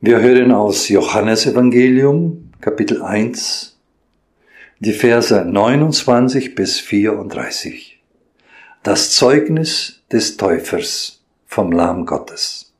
Wir hören aus Johannes Evangelium, Kapitel 1, die Verse 29 bis 34. Das Zeugnis des Täufers vom Lamm Gottes.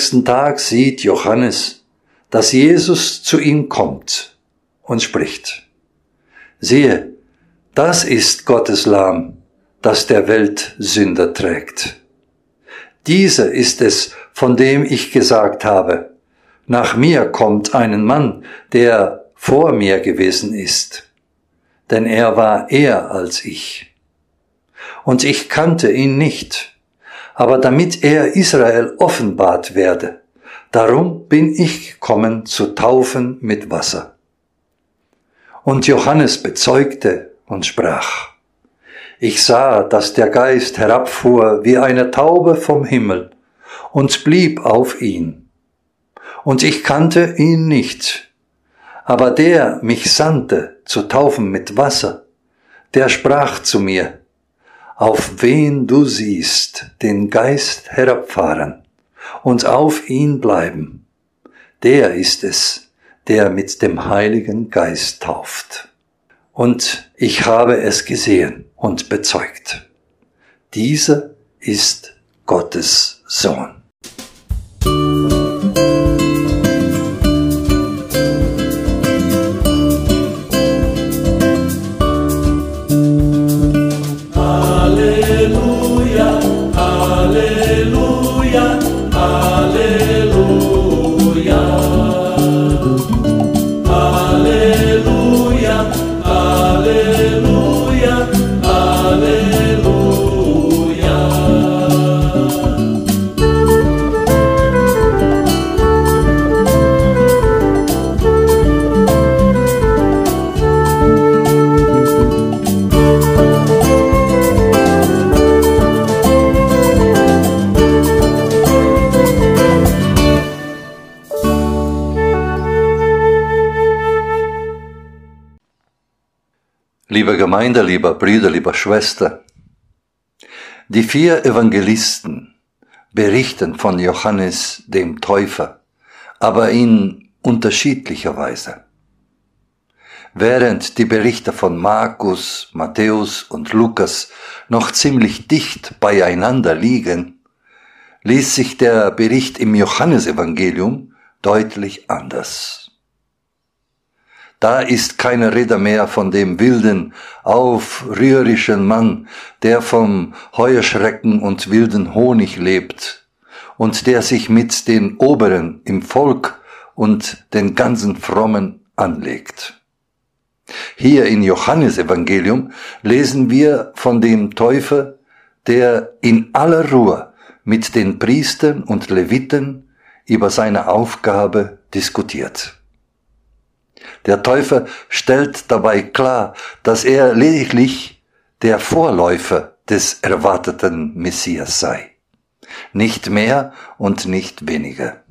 Nächsten Tag sieht Johannes, dass Jesus zu ihm kommt und spricht. Siehe, das ist Gottes Lamm, das der Welt Sünder trägt. Dieser ist es, von dem ich gesagt habe, nach mir kommt ein Mann, der vor mir gewesen ist, denn er war eher als ich. Und ich kannte ihn nicht aber damit er Israel offenbart werde. Darum bin ich gekommen zu taufen mit Wasser. Und Johannes bezeugte und sprach, ich sah, dass der Geist herabfuhr wie eine Taube vom Himmel und blieb auf ihn. Und ich kannte ihn nicht. Aber der mich sandte zu taufen mit Wasser, der sprach zu mir, auf wen du siehst den Geist herabfahren und auf ihn bleiben, der ist es, der mit dem Heiligen Geist tauft. Und ich habe es gesehen und bezeugt. Dieser ist Gottes Sohn. Liebe Gemeinde, lieber Brüder, lieber Schwester, die vier Evangelisten berichten von Johannes dem Täufer, aber in unterschiedlicher Weise. Während die Berichte von Markus, Matthäus und Lukas noch ziemlich dicht beieinander liegen, liest sich der Bericht im Johannesevangelium deutlich anders. Da ist keine Rede mehr von dem wilden, aufrührischen Mann, der vom Heuerschrecken und wilden Honig lebt und der sich mit den Oberen im Volk und den ganzen Frommen anlegt. Hier in Johannes Evangelium lesen wir von dem Täufer, der in aller Ruhe mit den Priestern und Leviten über seine Aufgabe diskutiert. Der Täufer stellt dabei klar, dass er lediglich der Vorläufer des erwarteten Messias sei. Nicht mehr und nicht weniger.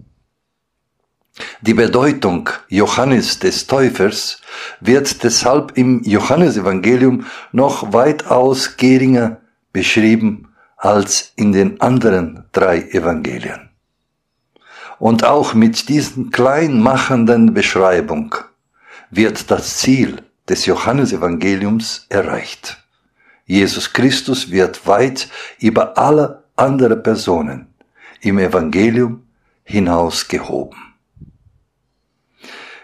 Die Bedeutung Johannes des Täufers wird deshalb im Johannesevangelium noch weitaus geringer beschrieben als in den anderen drei Evangelien. Und auch mit diesen kleinmachenden Beschreibung wird das Ziel des Johannesevangeliums erreicht. Jesus Christus wird weit über alle andere Personen im Evangelium hinausgehoben.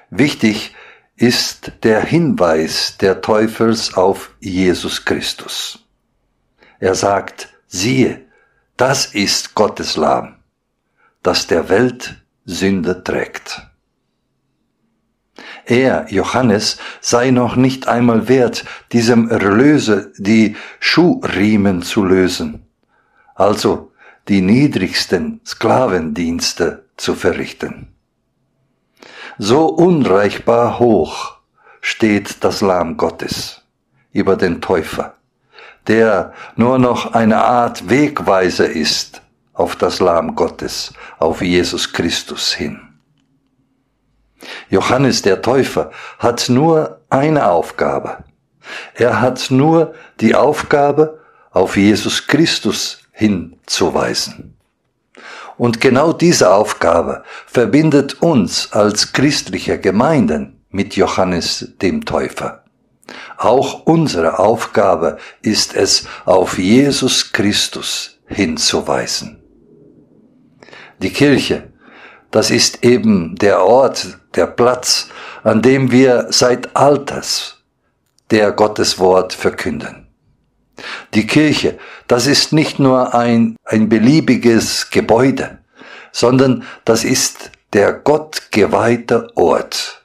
Wichtig ist der Hinweis der Teufels auf Jesus Christus. Er sagt, siehe, das ist Gottes Lamm, das der Welt Sünde trägt. Er, Johannes, sei noch nicht einmal wert, diesem Erlöser die Schuhriemen zu lösen, also die niedrigsten Sklavendienste zu verrichten. So unreichbar hoch steht das Lamm Gottes über den Täufer, der nur noch eine Art Wegweiser ist auf das Lamm Gottes, auf Jesus Christus hin. Johannes der Täufer hat nur eine Aufgabe. Er hat nur die Aufgabe, auf Jesus Christus hinzuweisen. Und genau diese Aufgabe verbindet uns als christliche Gemeinden mit Johannes dem Täufer. Auch unsere Aufgabe ist es, auf Jesus Christus hinzuweisen. Die Kirche, das ist eben der Ort, der Platz, an dem wir seit Alters der Gotteswort verkünden. Die Kirche, das ist nicht nur ein, ein beliebiges Gebäude, sondern das ist der gottgeweihte Ort,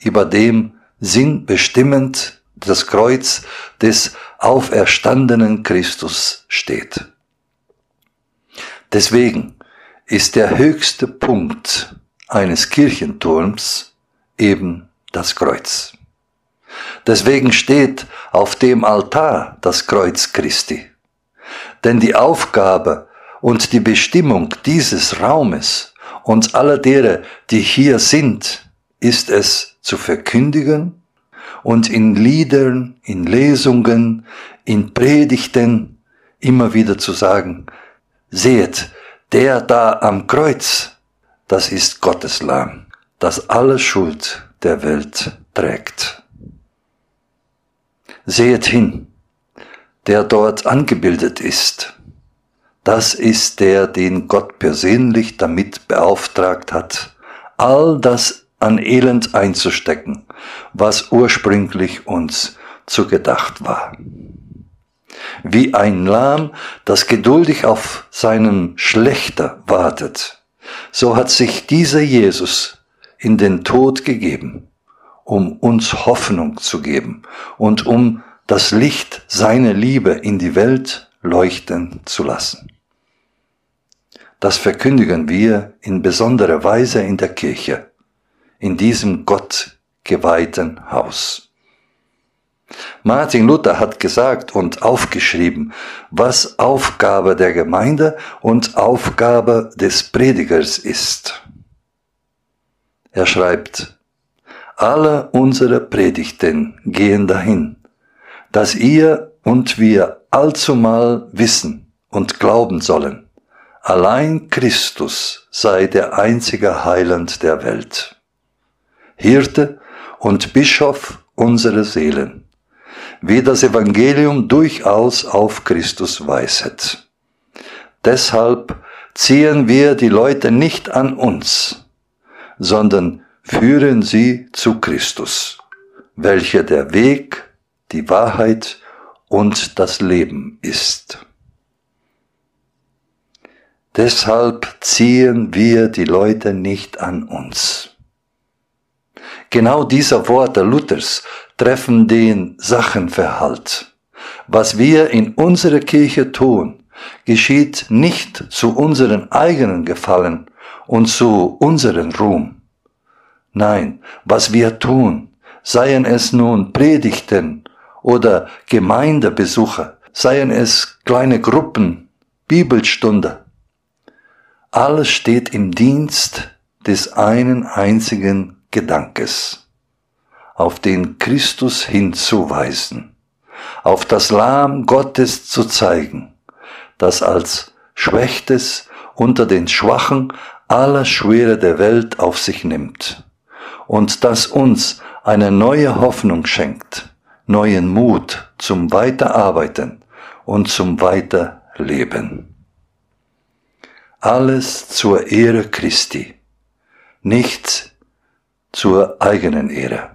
über dem sinnbestimmend das Kreuz des auferstandenen Christus steht. Deswegen ist der höchste Punkt eines Kirchenturms eben das Kreuz. Deswegen steht auf dem Altar das Kreuz Christi. Denn die Aufgabe und die Bestimmung dieses Raumes und aller derer, die hier sind, ist es zu verkündigen und in Liedern, in Lesungen, in Predigten immer wieder zu sagen, seht, der da am Kreuz, das ist Gottes Lamm, das alle Schuld der Welt trägt. Seht hin, der dort angebildet ist, das ist der, den Gott persönlich damit beauftragt hat, all das an Elend einzustecken, was ursprünglich uns zugedacht war wie ein Lamm, das geduldig auf seinen Schlechter wartet. So hat sich dieser Jesus in den Tod gegeben, um uns Hoffnung zu geben und um das Licht seiner Liebe in die Welt leuchten zu lassen. Das verkündigen wir in besonderer Weise in der Kirche, in diesem Gott geweihten Haus. Martin Luther hat gesagt und aufgeschrieben, was Aufgabe der Gemeinde und Aufgabe des Predigers ist. Er schreibt, alle unsere Predigten gehen dahin, dass ihr und wir allzumal wissen und glauben sollen, allein Christus sei der einzige Heiland der Welt, Hirte und Bischof unserer Seelen wie das Evangelium durchaus auf Christus weiset. Deshalb ziehen wir die Leute nicht an uns, sondern führen sie zu Christus, welcher der Weg, die Wahrheit und das Leben ist. Deshalb ziehen wir die Leute nicht an uns. Genau dieser Worte Luthers treffen den Sachenverhalt. Was wir in unserer Kirche tun, geschieht nicht zu unseren eigenen Gefallen und zu unseren Ruhm. Nein, was wir tun, seien es nun Predigten oder Gemeindebesuche, seien es kleine Gruppen, Bibelstunde, alles steht im Dienst des einen einzigen Gedankes auf den Christus hinzuweisen, auf das Lamm Gottes zu zeigen, das als Schwächtes unter den Schwachen aller Schwere der Welt auf sich nimmt und das uns eine neue Hoffnung schenkt, neuen Mut zum Weiterarbeiten und zum Weiterleben. Alles zur Ehre Christi, nichts zur eigenen Ehre.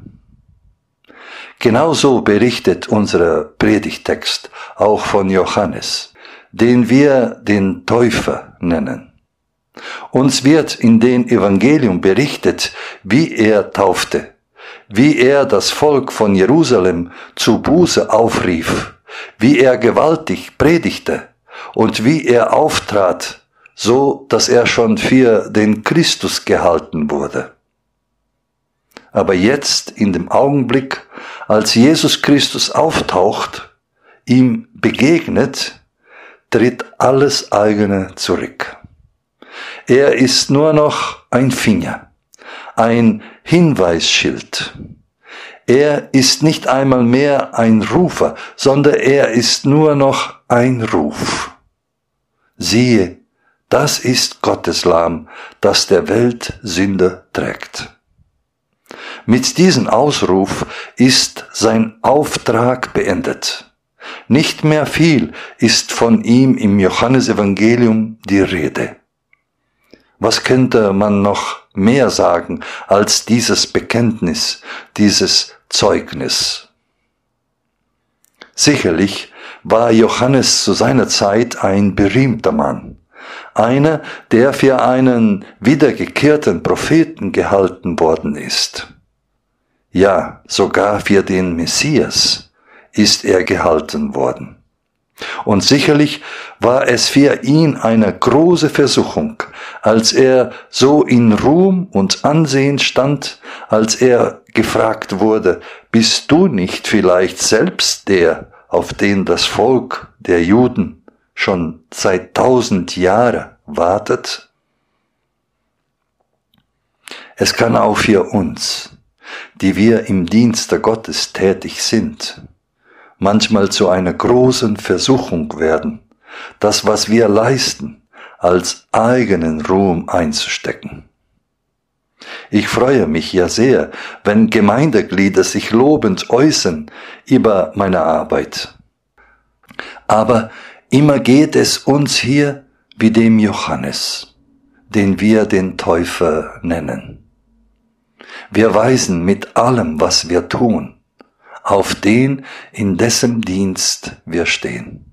Genauso berichtet unser Predigtext auch von Johannes, den wir den Täufer nennen. Uns wird in den Evangelium berichtet, wie er taufte, wie er das Volk von Jerusalem zu Buße aufrief, wie er gewaltig predigte und wie er auftrat, so dass er schon für den Christus gehalten wurde. Aber jetzt, in dem Augenblick, als Jesus Christus auftaucht, ihm begegnet, tritt alles eigene zurück. Er ist nur noch ein Finger, ein Hinweisschild. Er ist nicht einmal mehr ein Rufer, sondern er ist nur noch ein Ruf. Siehe, das ist Gottes Lamm, das der Welt Sünde trägt. Mit diesem Ausruf ist sein Auftrag beendet. Nicht mehr viel ist von ihm im Johannesevangelium die Rede. Was könnte man noch mehr sagen als dieses Bekenntnis, dieses Zeugnis? Sicherlich war Johannes zu seiner Zeit ein berühmter Mann, einer, der für einen wiedergekehrten Propheten gehalten worden ist. Ja, sogar für den Messias ist er gehalten worden. Und sicherlich war es für ihn eine große Versuchung, als er so in Ruhm und Ansehen stand, als er gefragt wurde, bist du nicht vielleicht selbst der, auf den das Volk der Juden schon seit tausend Jahren wartet? Es kann auch für uns die wir im Dienste Gottes tätig sind, manchmal zu einer großen Versuchung werden, das, was wir leisten, als eigenen Ruhm einzustecken. Ich freue mich ja sehr, wenn Gemeindeglieder sich lobend äußern über meine Arbeit. Aber immer geht es uns hier wie dem Johannes, den wir den Täufer nennen. Wir weisen mit allem, was wir tun, auf den, in dessen Dienst wir stehen.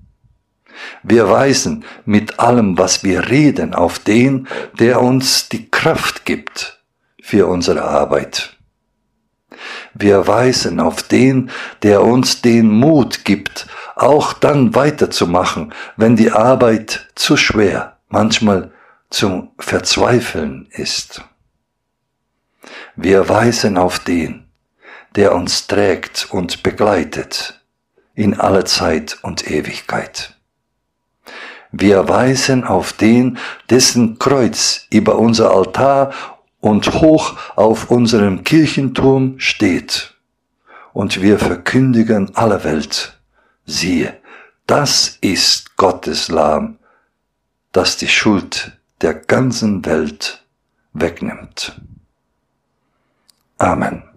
Wir weisen mit allem, was wir reden, auf den, der uns die Kraft gibt für unsere Arbeit. Wir weisen auf den, der uns den Mut gibt, auch dann weiterzumachen, wenn die Arbeit zu schwer, manchmal zum Verzweifeln ist. Wir weisen auf den, der uns trägt und begleitet in alle Zeit und Ewigkeit. Wir weisen auf den, dessen Kreuz über unser Altar und hoch auf unserem Kirchenturm steht. Und wir verkündigen aller Welt, siehe, das ist Gottes Lamm, das die Schuld der ganzen Welt wegnimmt. Amen.